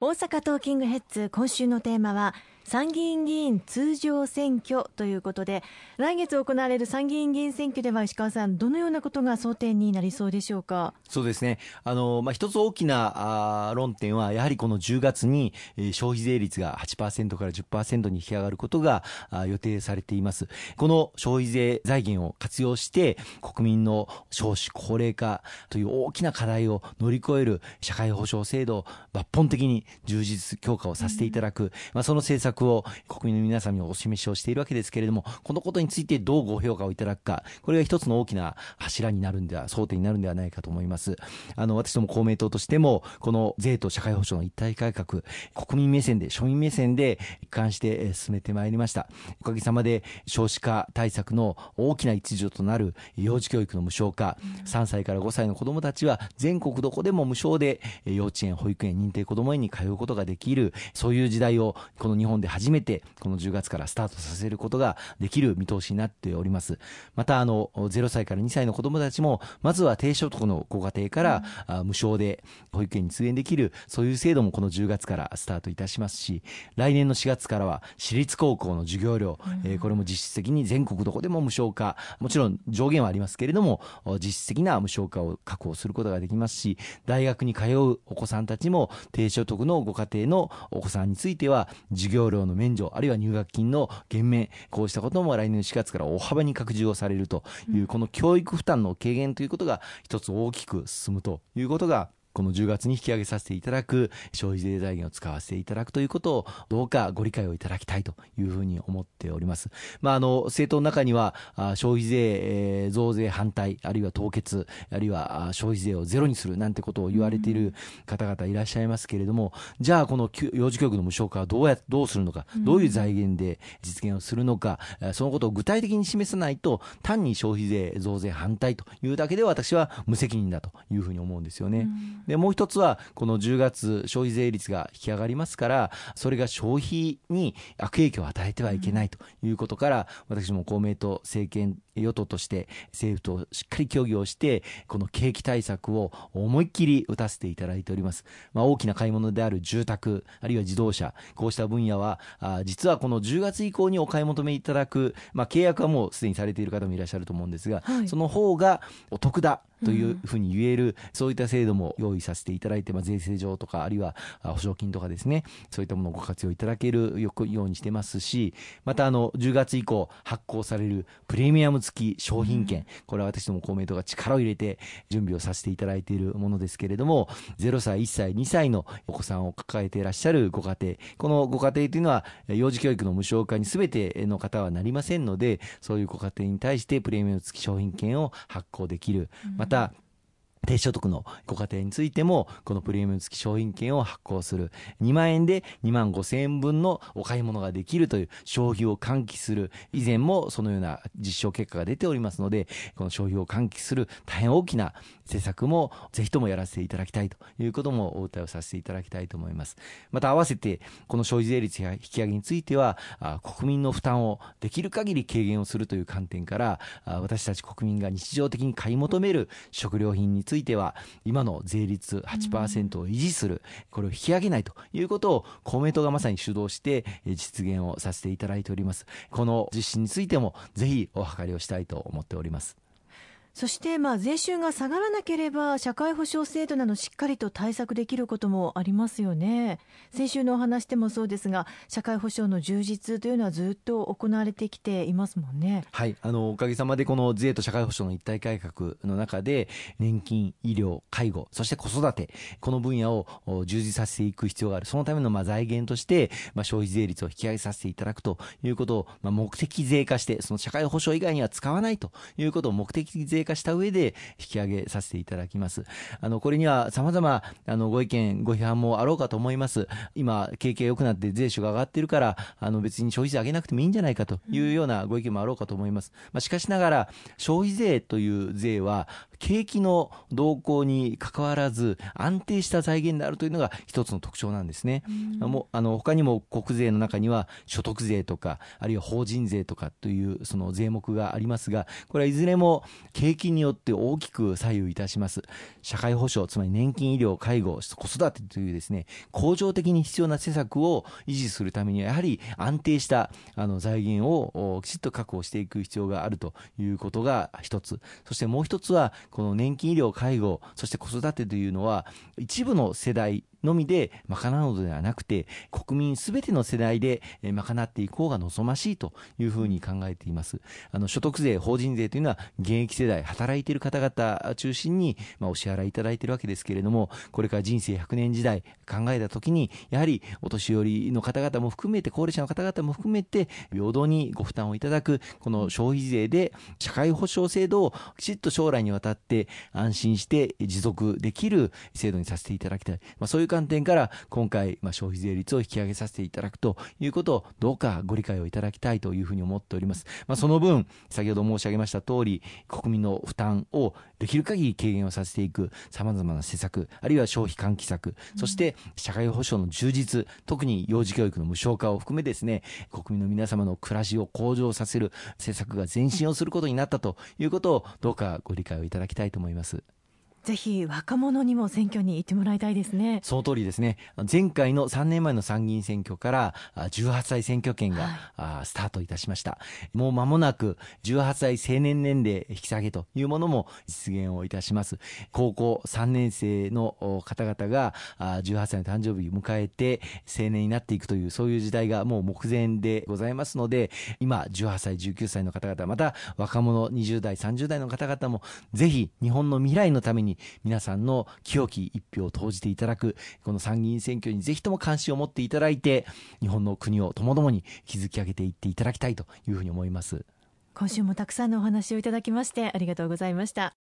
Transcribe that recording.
大阪トーキングヘッズ今週のテーマは参議院議員通常選挙ということで来月行われる参議院議員選挙では石川さんどのようなことが争点になりそうでしょうか？そうですね。あの、まあ、一つ大きなあ論点はやはりこの10月に、えー、消費税率が8%から10%に引き上がることがあ予定されています。この消費税財源を活用して国民の少子高齢化という大きな課題を乗り越える社会保障制度を抜本的に充実強化をさせていただく、うん、まあ、その政策を国民の皆さんにお示しをしているわけですけれども、このことについてどうご評価をいただくか、これが一つの大きな柱になるんでは、争点になるんではないかと思います。あの、私ども公明党としても、この税と社会保障の一体改革、国民目線で、庶民目線で一貫して進めてまいりました。おかげさまで少子化対策の大きな一助となる幼児教育の無償化、3歳から5歳の子どもたちは全国どこでも無償で幼稚園、保育園、認定こども園に通うことができる、そういう時代をこの日本で初めてこの10月からスタートさせることができる見通しになっております。また、あの、0歳から2歳の子どもたちも、まずは低所得のご家庭から、うん、無償で保育園に通園できる、そういう制度もこの10月からスタートいたしますし、来年の4月からは私立高校の授業料、うん、えー、これも実質的に全国どこでも無償化、もちろん上限はありますけれども、実質的な無償化を確保することができますし、大学に通うお子さんたちも低所得のご家庭のお子さんについては、授業料の免除、あるいは入学金の減免、こうしたことも来年4月から大幅に拡充をされるという、この教育負担の軽減ということが一つ大きく進むということがこの10月に引き上げさせていただく消費税財源を使わせていただくということをどうかご理解をいただきたいというふうに思っております。まあ、あの政党の中には消費税増税反対あるいは凍結あるいは消費税をゼロにするなんてことを言われている方々いらっしゃいますけれども、じゃあこの幼児教育の無償化はどうやどうするのか、どういう財源で実現をするのか、そのことを具体的に示さないと単に消費税増税反対というだけでは私は無責任だというふうに思うんですよね。でもう一つはこの10月消費税率が引き上がりますからそれが消費に悪影響を与えてはいけないということから、私も公明党政権与党として政府としっかり協議をしてこの景気対策を思いっきり打たせていただいております、まあ、大きな買い物である住宅あるいは自動車こうした分野はあ実はこの10月以降にお買い求めいただく、まあ、契約はもうすでにされている方もいらっしゃると思うんですが、はい、その方がお得だというふうに言える、うん、そういった制度も用意させていただいて、まあ、税制上とかあるいは保証金とかですねそういったものをご活用いただけるようにしてますしまたあの10月以降発行されるプレミアム付き商品券、うん、これは私ども公明党が力を入れて準備をさせていただいているものですけれども0歳1歳2歳のお子さんを抱えていらっしゃるご家庭このご家庭というのは幼児教育の無償化に全ての方はなりませんのでそういうご家庭に対してプレミアム付き商品券を発行できる、また低所得のご家庭についても、このプレミアム付き商品券を発行する。2万円で2万5千円分のお買い物ができるという消費を喚起する。以前もそのような実証結果が出ておりますので、この消費を喚起する大変大きな政策もぜひともやらせていただきたいということもお訴えをさせていただきたいと思います。また合わせて、この消費税率引き上げについては、国民の負担をできる限り軽減をするという観点から、私たち国民が日常的に買い求める食料品についていては今の税率8%を維持する、これを引き上げないということを公明党がまさに主導して実現をさせていただいております。この実施についてもぜひお諮りをしたいと思っておりますそしてまあ税収が下がらなければ社会保障制度などしっかりと対策できることもありますよね。先週のお話でもそうですが社会保障の充実というのはずっと行われてきていますもんね。はい。あのおかげさまでこの税と社会保障の一体改革の中で年金医療介護そして子育てこの分野を充実させていく必要がある。そのためのまあ財源として、まあ、消費税率を引き上げさせていただくということを、まあ、目的税化してその社会保障以外には使わないということを目的税化した上で引き上げさせていただきます。あの、これには様々、あの、ご意見、ご批判もあろうかと思います。今、景気が良くなって税収が上がってるから、あの、別に消費税上げなくてもいいんじゃないかというようなご意見もあろうかと思います。まあ、しかしながら、消費税という税は、景気の動向に関わらず、安定した財源であるというのが一つの特徴なんですね。うん、もあの他にも国税の中には所得税とか、あるいは法人税とかというその税目がありますが、これはいずれも景気によって大きく左右いたします。社会保障、つまり年金、医療、介護、子育てというですね、恒常的に必要な施策を維持するためには、やはり安定したあの財源をきちっと確保していく必要があるということが一つ。そしてもう一つは、この年金、医療、介護、そして子育てというのは、一部の世代のみで賄うのではなくて、国民すべての世代で賄っていこうが望ましいというふうに考えています。あの、所得税、法人税というのは、現役世代、働いている方々中心に、ま、お支払いいただいているわけですけれども、これから人生100年時代考えたときに、やはりお年寄りの方々も含めて、高齢者の方々も含めて、平等にご負担をいただく、この消費税で社会保障制度をきちっと将来にわたって安心して持続できる制度にさせていただきたい。まあ、そういう観点から今回、ま、消費税率を引き上げさせていただくということをどうかご理解をいただきたいというふうに思っております。まあ、その分、先ほど申し上げました通り、国民の負担をできる限り軽減をさせていく様々な施策、あるいは消費喚起策、そして社会保障の充実、特に幼児教育の無償化を含めですね、国民の皆様の暮らしを向上させる施策が前進をすることになったということをどうかご理解をいただきたいと思います。ぜひ若者にも選挙に行ってもらいたいですね。その通りですね。前回の3年前の参議院選挙から18歳選挙権が、はい、スタートいたしました。もう間もなく18歳成年年齢引き下げというものも実現をいたします。高校3年生の方々が18歳の誕生日を迎えて成年になっていくというそういう時代がもう目前でございますので、今18歳、19歳の方々、また若者20代、30代の方々もぜひ日本の未来のため皆さんの清き一票を投じていただく、この参議院選挙にぜひとも関心を持っていただいて、日本の国をともどもに築き上げていっていただきたいというふうに思います。今週もたくさんのお話をいただきましてありがとうございました。